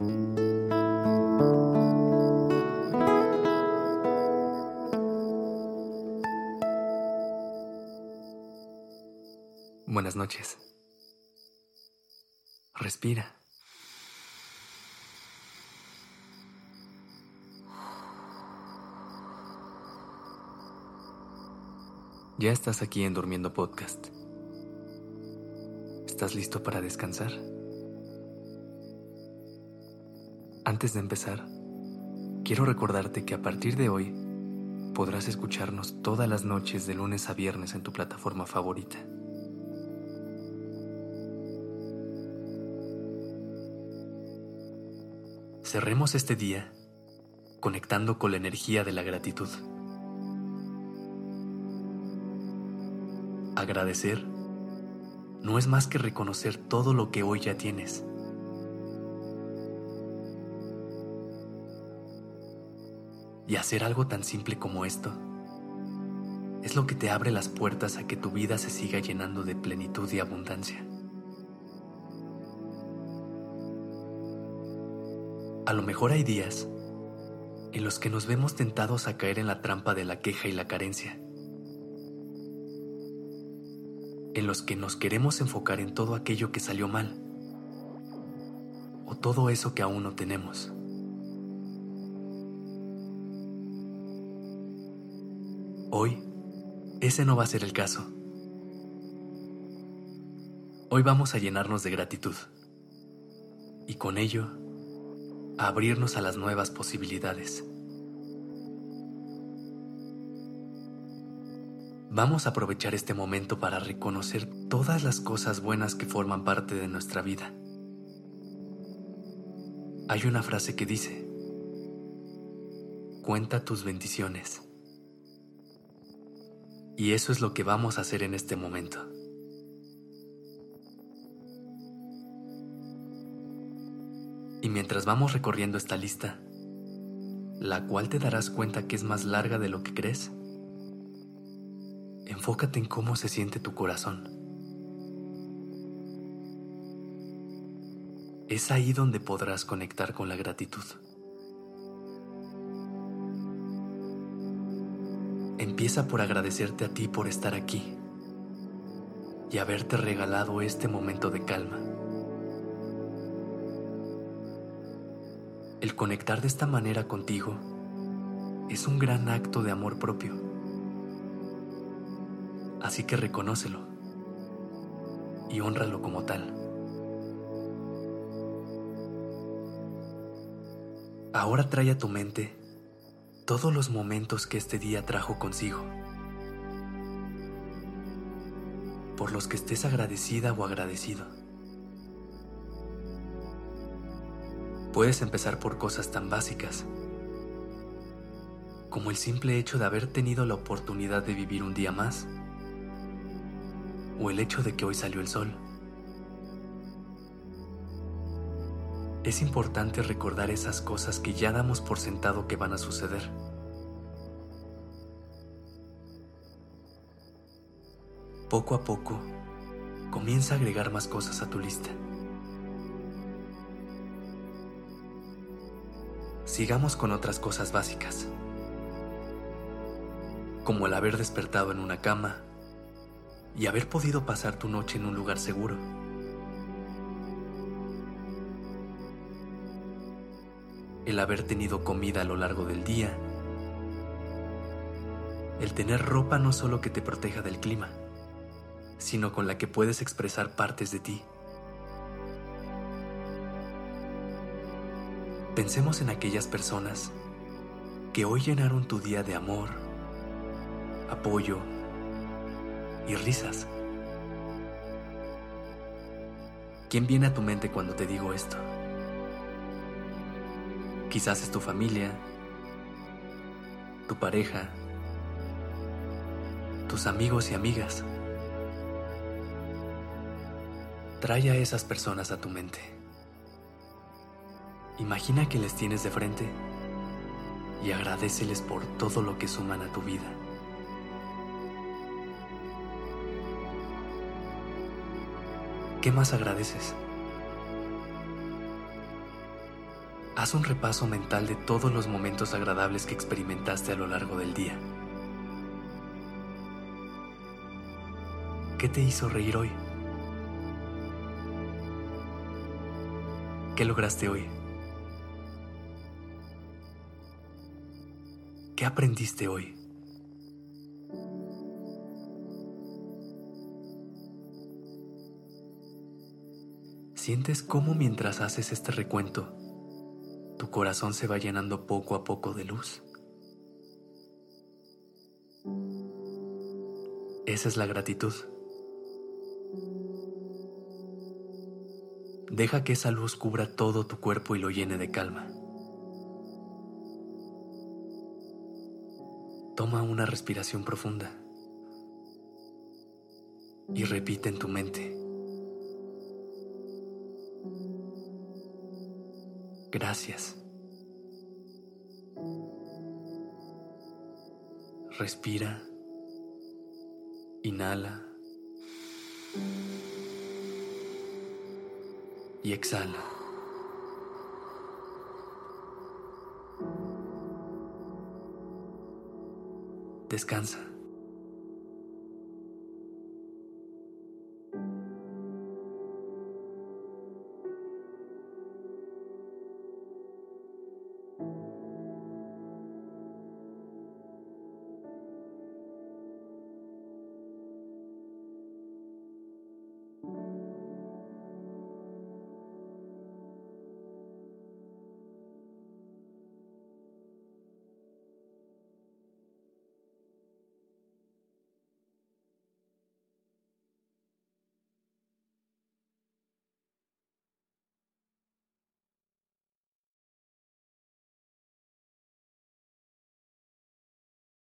Buenas noches. Respira. Ya estás aquí en Durmiendo Podcast. ¿Estás listo para descansar? Antes de empezar, quiero recordarte que a partir de hoy podrás escucharnos todas las noches de lunes a viernes en tu plataforma favorita. Cerremos este día conectando con la energía de la gratitud. Agradecer no es más que reconocer todo lo que hoy ya tienes. Y hacer algo tan simple como esto es lo que te abre las puertas a que tu vida se siga llenando de plenitud y abundancia. A lo mejor hay días en los que nos vemos tentados a caer en la trampa de la queja y la carencia, en los que nos queremos enfocar en todo aquello que salió mal o todo eso que aún no tenemos. Hoy, ese no va a ser el caso. Hoy vamos a llenarnos de gratitud y con ello abrirnos a las nuevas posibilidades. Vamos a aprovechar este momento para reconocer todas las cosas buenas que forman parte de nuestra vida. Hay una frase que dice, cuenta tus bendiciones. Y eso es lo que vamos a hacer en este momento. Y mientras vamos recorriendo esta lista, la cual te darás cuenta que es más larga de lo que crees, enfócate en cómo se siente tu corazón. Es ahí donde podrás conectar con la gratitud. Empieza por agradecerte a ti por estar aquí y haberte regalado este momento de calma. El conectar de esta manera contigo es un gran acto de amor propio. Así que reconócelo y honralo como tal. Ahora trae a tu mente todos los momentos que este día trajo consigo, por los que estés agradecida o agradecido. Puedes empezar por cosas tan básicas como el simple hecho de haber tenido la oportunidad de vivir un día más o el hecho de que hoy salió el sol. Es importante recordar esas cosas que ya damos por sentado que van a suceder. Poco a poco, comienza a agregar más cosas a tu lista. Sigamos con otras cosas básicas, como el haber despertado en una cama y haber podido pasar tu noche en un lugar seguro. El haber tenido comida a lo largo del día. El tener ropa no solo que te proteja del clima, sino con la que puedes expresar partes de ti. Pensemos en aquellas personas que hoy llenaron tu día de amor, apoyo y risas. ¿Quién viene a tu mente cuando te digo esto? Quizás es tu familia, tu pareja, tus amigos y amigas. Trae a esas personas a tu mente. Imagina que les tienes de frente y agradeceles por todo lo que suman a tu vida. ¿Qué más agradeces? Haz un repaso mental de todos los momentos agradables que experimentaste a lo largo del día. ¿Qué te hizo reír hoy? ¿Qué lograste hoy? ¿Qué aprendiste hoy? Sientes cómo mientras haces este recuento, corazón se va llenando poco a poco de luz. Esa es la gratitud. Deja que esa luz cubra todo tu cuerpo y lo llene de calma. Toma una respiración profunda y repite en tu mente. Gracias. Respira. Inhala. Y exhala. Descansa.